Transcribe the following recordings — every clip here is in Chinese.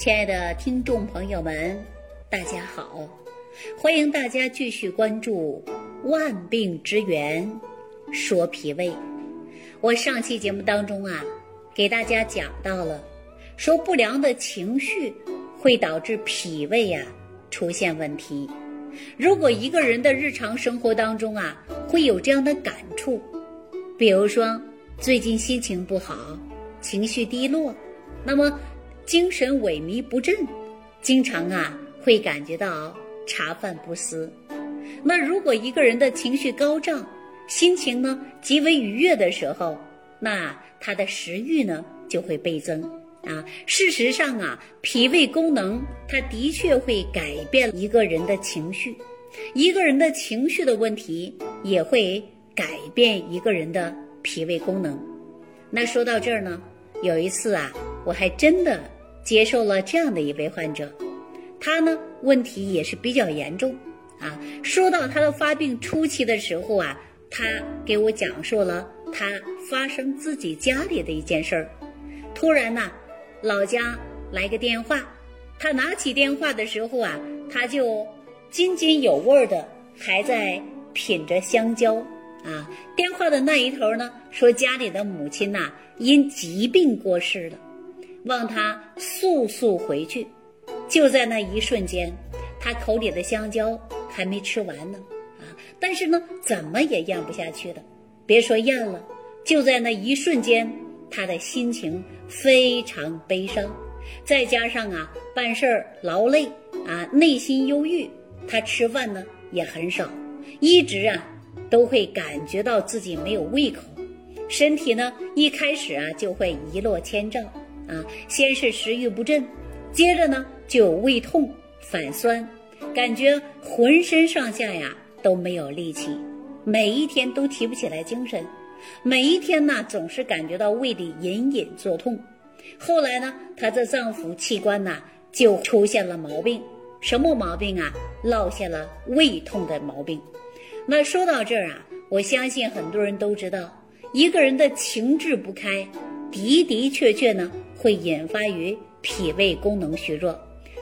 亲爱的听众朋友们，大家好！欢迎大家继续关注《万病之源说脾胃》。我上期节目当中啊，给大家讲到了，说不良的情绪会导致脾胃呀出现问题。如果一个人的日常生活当中啊，会有这样的感触，比如说最近心情不好，情绪低落，那么。精神萎靡不振，经常啊会感觉到茶饭不思。那如果一个人的情绪高涨，心情呢极为愉悦的时候，那他的食欲呢就会倍增啊。事实上啊，脾胃功能它的确会改变一个人的情绪，一个人的情绪的问题也会改变一个人的脾胃功能。那说到这儿呢，有一次啊，我还真的。接受了这样的一位患者，他呢问题也是比较严重啊。说到他的发病初期的时候啊，他给我讲述了他发生自己家里的一件事儿。突然呢，老家来个电话，他拿起电话的时候啊，他就津津有味的还在品着香蕉啊。电话的那一头呢，说家里的母亲呐因疾病过世了。望他速速回去，就在那一瞬间，他口里的香蕉还没吃完呢，啊！但是呢，怎么也咽不下去的，别说咽了，就在那一瞬间，他的心情非常悲伤，再加上啊，办事儿劳累啊，内心忧郁，他吃饭呢也很少，一直啊都会感觉到自己没有胃口，身体呢一开始啊就会一落千丈。啊，先是食欲不振，接着呢就有胃痛、反酸，感觉浑身上下呀都没有力气，每一天都提不起来精神，每一天呢总是感觉到胃里隐隐作痛。后来呢，他的脏腑器官呐就出现了毛病，什么毛病啊？落下了胃痛的毛病。那说到这儿啊，我相信很多人都知道，一个人的情志不开，的的确确呢。会引发于脾胃功能虚弱。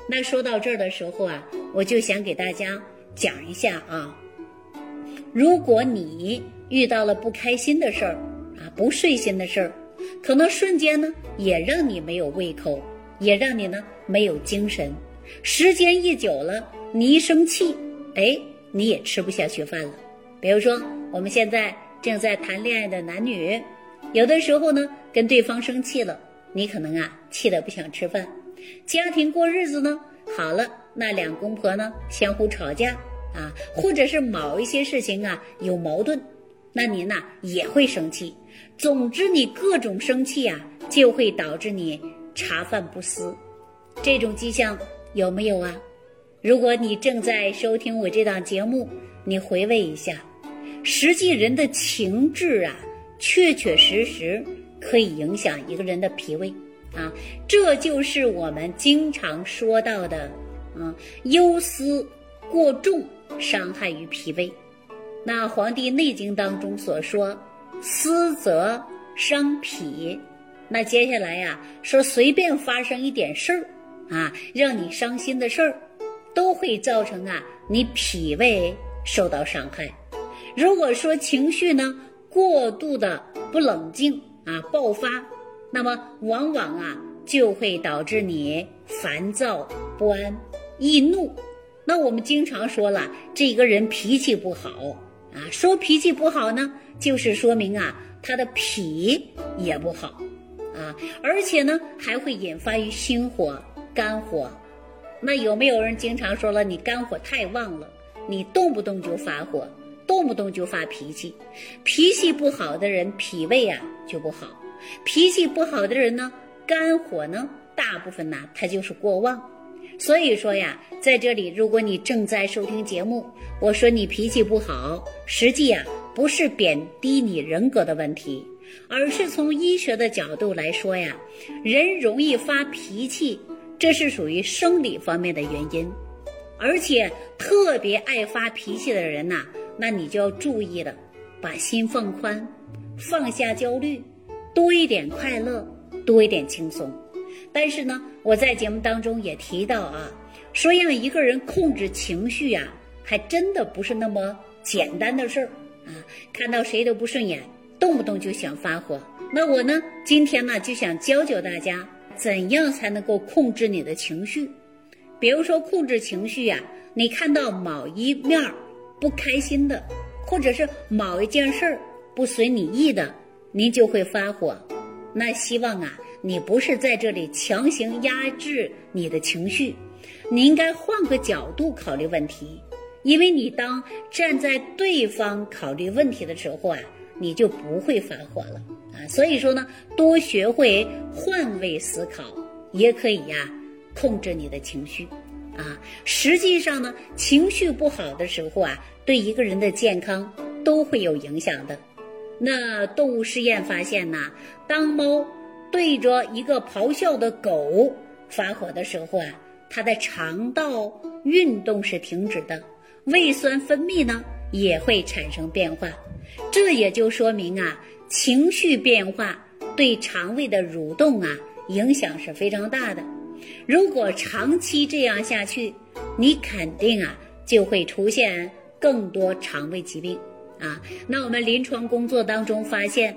那说到这儿的时候啊，我就想给大家讲一下啊，如果你遇到了不开心的事儿啊，不顺心的事儿，可能瞬间呢也让你没有胃口，也让你呢没有精神。时间一久了，你一生气，哎，你也吃不下去饭了。比如说我们现在正在谈恋爱的男女，有的时候呢跟对方生气了。你可能啊气得不想吃饭，家庭过日子呢好了，那两公婆呢相互吵架啊，或者是某一些事情啊有矛盾，那您呐也会生气。总之你各种生气啊，就会导致你茶饭不思。这种迹象有没有啊？如果你正在收听我这档节目，你回味一下，实际人的情志啊，确确实实。可以影响一个人的脾胃，啊，这就是我们经常说到的，啊，忧思过重伤害于脾胃。那《黄帝内经》当中所说，思则伤脾。那接下来呀，说随便发生一点事儿，啊，让你伤心的事儿，都会造成啊你脾胃受到伤害。如果说情绪呢过度的不冷静。啊，爆发，那么往往啊就会导致你烦躁不安、易怒。那我们经常说了，这个人脾气不好啊。说脾气不好呢，就是说明啊他的脾也不好啊，而且呢还会引发于心火、肝火。那有没有人经常说了，你肝火太旺了，你动不动就发火？动不动就发脾气，脾气不好的人脾胃啊就不好。脾气不好的人呢，肝火呢大部分呢它就是过旺。所以说呀，在这里，如果你正在收听节目，我说你脾气不好，实际啊不是贬低你人格的问题，而是从医学的角度来说呀，人容易发脾气，这是属于生理方面的原因，而且特别爱发脾气的人呐。那你就要注意了，把心放宽，放下焦虑，多一点快乐，多一点轻松。但是呢，我在节目当中也提到啊，说让一个人控制情绪啊，还真的不是那么简单的事儿啊。看到谁都不顺眼，动不动就想发火。那我呢，今天呢就想教教大家，怎样才能够控制你的情绪。比如说控制情绪呀，你看到某一面儿不开心的，或者是某一件事儿不随你意的，你就会发火。那希望啊，你不是在这里强行压制你的情绪，你应该换个角度考虑问题，因为你当站在对方考虑问题的时候啊，你就不会发火了啊。所以说呢，多学会换位思考，也可以呀，控制你的情绪啊。实际上呢，情绪不好的时候啊，对一个人的健康都会有影响的。那动物实验发现呐，当猫对着一个咆哮的狗发火的时候啊，它的肠道运动是停止的，胃酸分泌呢也会产生变化。这也就说明啊，情绪变化对肠胃的蠕动啊影响是非常大的。如果长期这样下去，你肯定啊就会出现更多肠胃疾病。啊，那我们临床工作当中发现，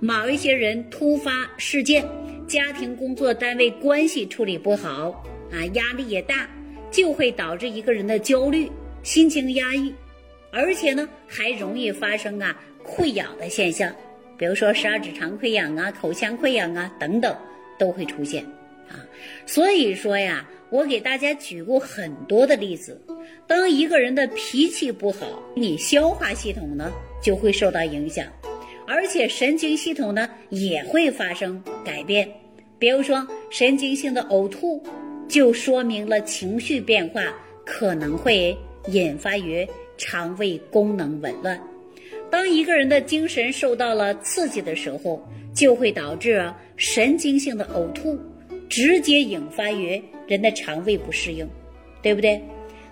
某一些人突发事件、家庭、工作单位关系处理不好，啊，压力也大，就会导致一个人的焦虑、心情压抑，而且呢，还容易发生啊溃疡的现象，比如说十二指肠溃疡啊、口腔溃疡啊等等都会出现。啊，所以说呀，我给大家举过很多的例子。当一个人的脾气不好，你消化系统呢就会受到影响，而且神经系统呢也会发生改变。比如说，神经性的呕吐，就说明了情绪变化可能会引发于肠胃功能紊乱。当一个人的精神受到了刺激的时候，就会导致神经性的呕吐。直接引发于人的肠胃不适应，对不对？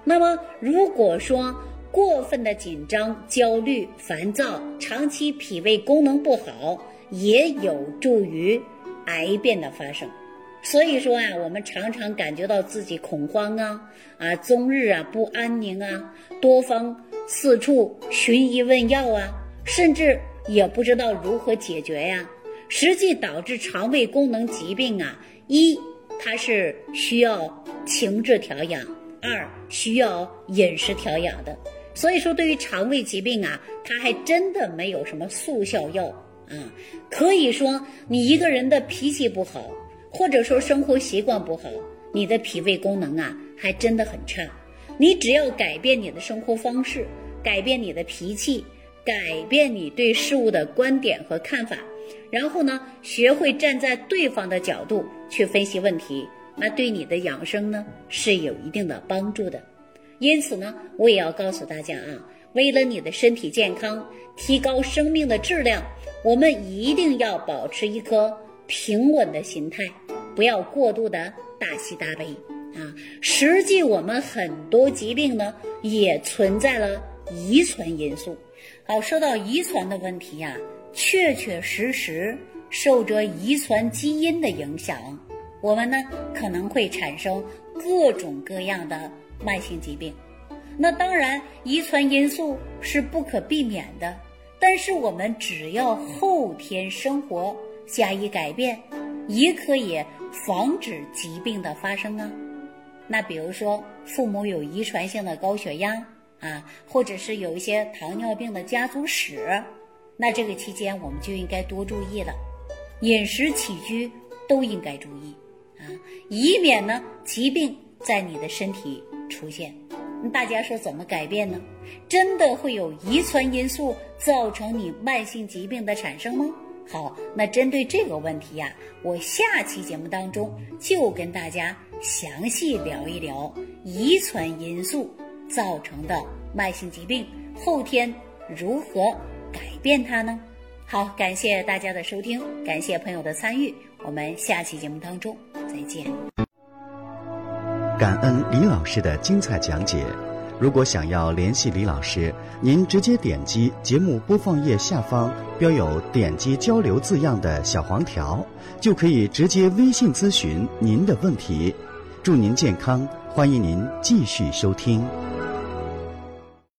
那么如果说过分的紧张、焦虑、烦躁，长期脾胃功能不好，也有助于癌变的发生。所以说啊，我们常常感觉到自己恐慌啊，啊，终日啊不安宁啊，多方四处寻医问药啊，甚至也不知道如何解决呀。实际导致肠胃功能疾病啊。一，它是需要情志调养；二，需要饮食调养的。所以说，对于肠胃疾病啊，它还真的没有什么速效药啊。可以说，你一个人的脾气不好，或者说生活习惯不好，你的脾胃功能啊，还真的很差。你只要改变你的生活方式，改变你的脾气，改变你对事物的观点和看法。然后呢，学会站在对方的角度去分析问题，那对你的养生呢是有一定的帮助的。因此呢，我也要告诉大家啊，为了你的身体健康，提高生命的质量，我们一定要保持一颗平稳的心态，不要过度的大喜大悲啊。实际我们很多疾病呢，也存在了遗传因素。好，说到遗传的问题呀。确确实实受着遗传基因的影响，我们呢可能会产生各种各样的慢性疾病。那当然，遗传因素是不可避免的，但是我们只要后天生活加以改变，也可以防止疾病的发生啊。那比如说，父母有遗传性的高血压啊，或者是有一些糖尿病的家族史。那这个期间我们就应该多注意了，饮食起居都应该注意啊，以免呢疾病在你的身体出现。那大家说怎么改变呢？真的会有遗传因素造成你慢性疾病的产生吗？好，那针对这个问题呀，我下期节目当中就跟大家详细聊一聊遗传因素造成的慢性疾病后天如何。改变它呢？好，感谢大家的收听，感谢朋友的参与，我们下期节目当中再见。感恩李老师的精彩讲解。如果想要联系李老师，您直接点击节目播放页下方标有“点击交流”字样的小黄条，就可以直接微信咨询您的问题。祝您健康，欢迎您继续收听。